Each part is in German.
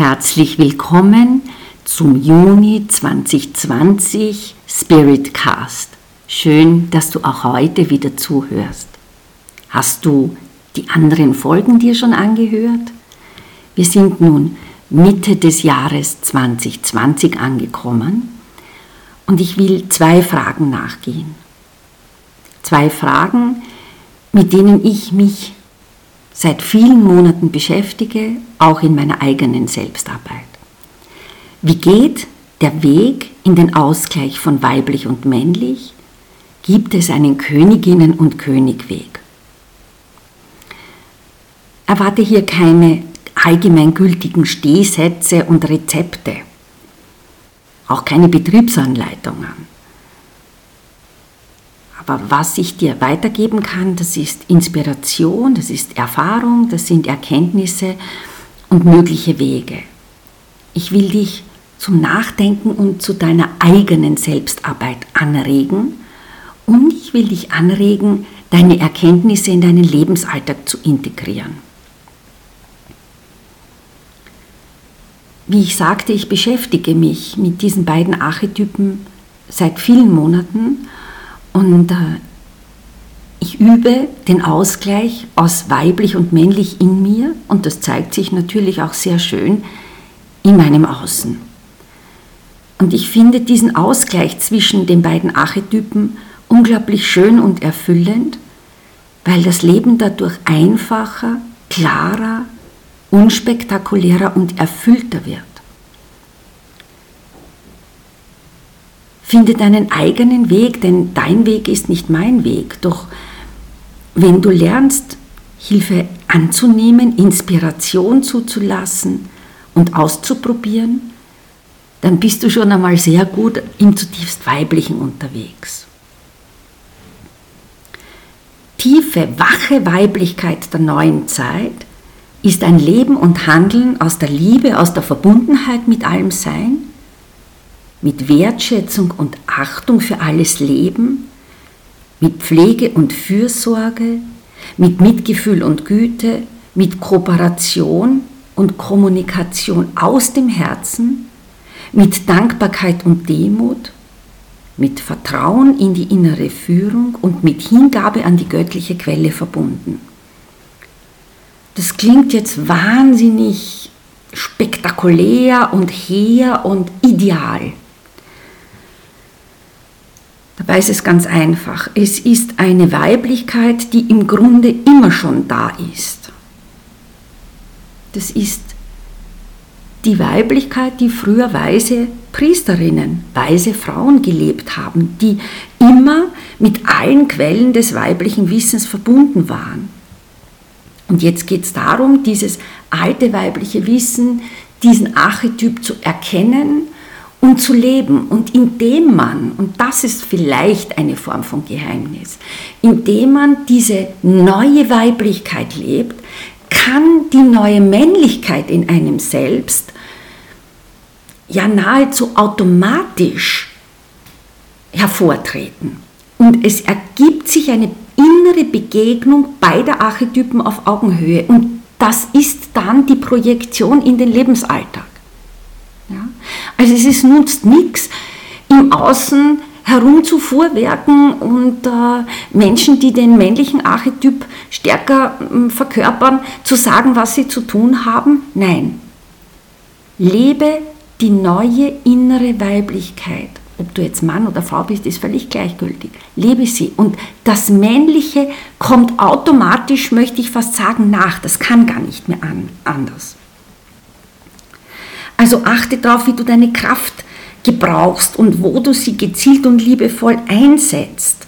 Herzlich willkommen zum Juni 2020 Spirit Cast. Schön, dass du auch heute wieder zuhörst. Hast du die anderen Folgen dir schon angehört? Wir sind nun Mitte des Jahres 2020 angekommen und ich will zwei Fragen nachgehen. Zwei Fragen, mit denen ich mich seit vielen Monaten beschäftige, auch in meiner eigenen Selbstarbeit. Wie geht der Weg in den Ausgleich von weiblich und männlich? Gibt es einen Königinnen- und Königweg? Erwarte hier keine allgemeingültigen Stehsätze und Rezepte, auch keine Betriebsanleitungen. Aber was ich dir weitergeben kann, das ist Inspiration, das ist Erfahrung, das sind Erkenntnisse und mögliche Wege. Ich will dich zum Nachdenken und zu deiner eigenen Selbstarbeit anregen und ich will dich anregen, deine Erkenntnisse in deinen Lebensalltag zu integrieren. Wie ich sagte, ich beschäftige mich mit diesen beiden Archetypen seit vielen Monaten und äh, ich übe den Ausgleich aus weiblich und männlich in mir und das zeigt sich natürlich auch sehr schön in meinem Außen. Und ich finde diesen Ausgleich zwischen den beiden Archetypen unglaublich schön und erfüllend, weil das Leben dadurch einfacher, klarer, unspektakulärer und erfüllter wird. Finde deinen eigenen Weg, denn dein Weg ist nicht mein Weg. Doch wenn du lernst, Hilfe anzunehmen, Inspiration zuzulassen und auszuprobieren, dann bist du schon einmal sehr gut im zutiefst weiblichen unterwegs. Tiefe, wache Weiblichkeit der neuen Zeit ist ein Leben und Handeln aus der Liebe, aus der Verbundenheit mit allem Sein, mit Wertschätzung und Achtung für alles Leben, mit Pflege und Fürsorge, mit Mitgefühl und Güte, mit Kooperation und Kommunikation aus dem Herzen, mit Dankbarkeit und Demut, mit Vertrauen in die innere Führung und mit Hingabe an die göttliche Quelle verbunden. Das klingt jetzt wahnsinnig spektakulär und hehr und ideal. Dabei ist es ganz einfach. Es ist eine Weiblichkeit, die im Grunde immer schon da ist. Das ist die Weiblichkeit, die früher weise Priesterinnen, weise Frauen gelebt haben, die immer mit allen Quellen des weiblichen Wissens verbunden waren. Und jetzt geht es darum, dieses alte weibliche Wissen, diesen Archetyp zu erkennen und zu leben. Und indem man, und das ist vielleicht eine Form von Geheimnis, indem man diese neue Weiblichkeit lebt, kann die neue Männlichkeit in einem selbst ja nahezu automatisch hervortreten. Und es ergibt sich eine innere Begegnung beider Archetypen auf Augenhöhe. Und das ist dann die Projektion in den Lebensalltag. Ja? Also es ist, nutzt nichts, im Außen herumzufuhrwerken und äh, Menschen, die den männlichen Archetyp stärker äh, verkörpern, zu sagen, was sie zu tun haben. Nein. Lebe die neue innere Weiblichkeit. Ob du jetzt Mann oder Frau bist, ist völlig gleichgültig. Lebe sie. Und das Männliche kommt automatisch, möchte ich fast sagen, nach. Das kann gar nicht mehr an, anders. Also achte darauf, wie du deine Kraft gebrauchst und wo du sie gezielt und liebevoll einsetzt.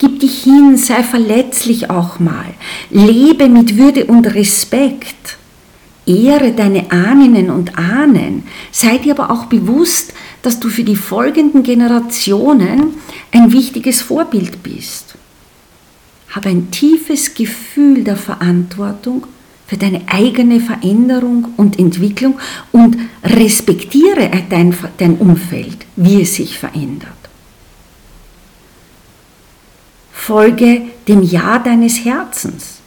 Gib dich hin, sei verletzlich auch mal. Lebe mit Würde und Respekt. Ehre deine Ahnen und Ahnen. Sei dir aber auch bewusst, dass du für die folgenden Generationen ein wichtiges Vorbild bist. Habe ein tiefes Gefühl der Verantwortung für deine eigene Veränderung und Entwicklung und respektiere dein, dein Umfeld, wie es sich verändert. Folge dem Ja deines Herzens.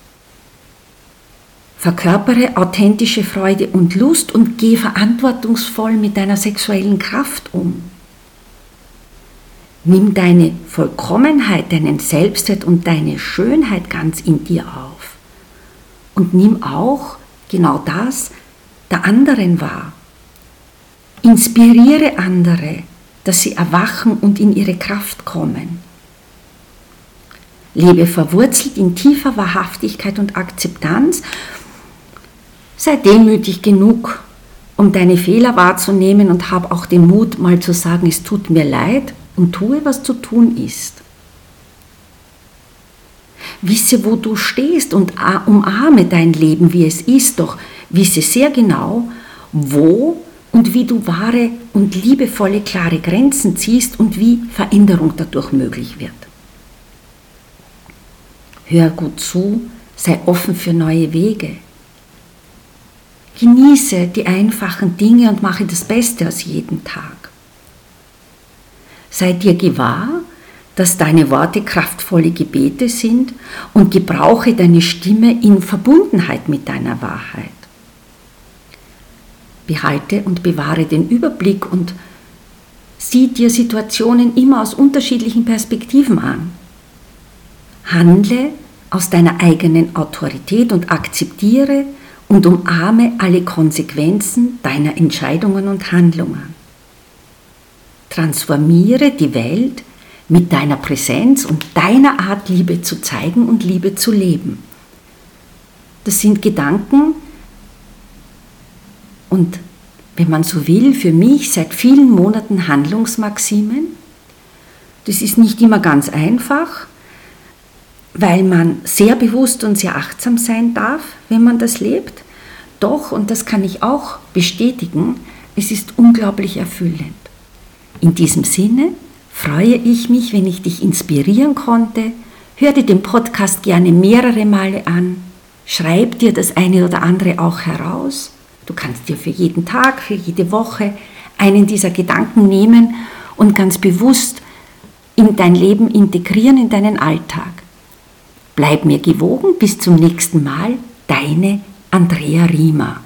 Verkörpere authentische Freude und Lust und geh verantwortungsvoll mit deiner sexuellen Kraft um. Nimm deine Vollkommenheit, deinen Selbstwert und deine Schönheit ganz in dir auf. Und nimm auch genau das der anderen wahr. Inspiriere andere, dass sie erwachen und in ihre Kraft kommen. Lebe verwurzelt in tiefer Wahrhaftigkeit und Akzeptanz. Sei demütig genug, um deine Fehler wahrzunehmen und hab auch den Mut, mal zu sagen, es tut mir leid und tue, was zu tun ist. Wisse, wo du stehst und umarme dein Leben, wie es ist, doch wisse sehr genau, wo und wie du wahre und liebevolle, klare Grenzen ziehst und wie Veränderung dadurch möglich wird. Hör gut zu, sei offen für neue Wege. Genieße die einfachen Dinge und mache das Beste aus jedem Tag. Sei dir gewahr, dass deine Worte kraftvolle Gebete sind und gebrauche deine Stimme in Verbundenheit mit deiner Wahrheit. Behalte und bewahre den Überblick und sieh dir Situationen immer aus unterschiedlichen Perspektiven an. Handle aus deiner eigenen Autorität und akzeptiere und umarme alle Konsequenzen deiner Entscheidungen und Handlungen. Transformiere die Welt mit deiner Präsenz und deiner Art Liebe zu zeigen und Liebe zu leben. Das sind Gedanken und, wenn man so will, für mich seit vielen Monaten Handlungsmaximen. Das ist nicht immer ganz einfach, weil man sehr bewusst und sehr achtsam sein darf, wenn man das lebt. Doch, und das kann ich auch bestätigen, es ist unglaublich erfüllend. In diesem Sinne freue ich mich, wenn ich dich inspirieren konnte. Hör dir den Podcast gerne mehrere Male an. Schreib dir das eine oder andere auch heraus. Du kannst dir für jeden Tag, für jede Woche einen dieser Gedanken nehmen und ganz bewusst in dein Leben integrieren, in deinen Alltag. Bleib mir gewogen, bis zum nächsten Mal, deine Andrea Riemer.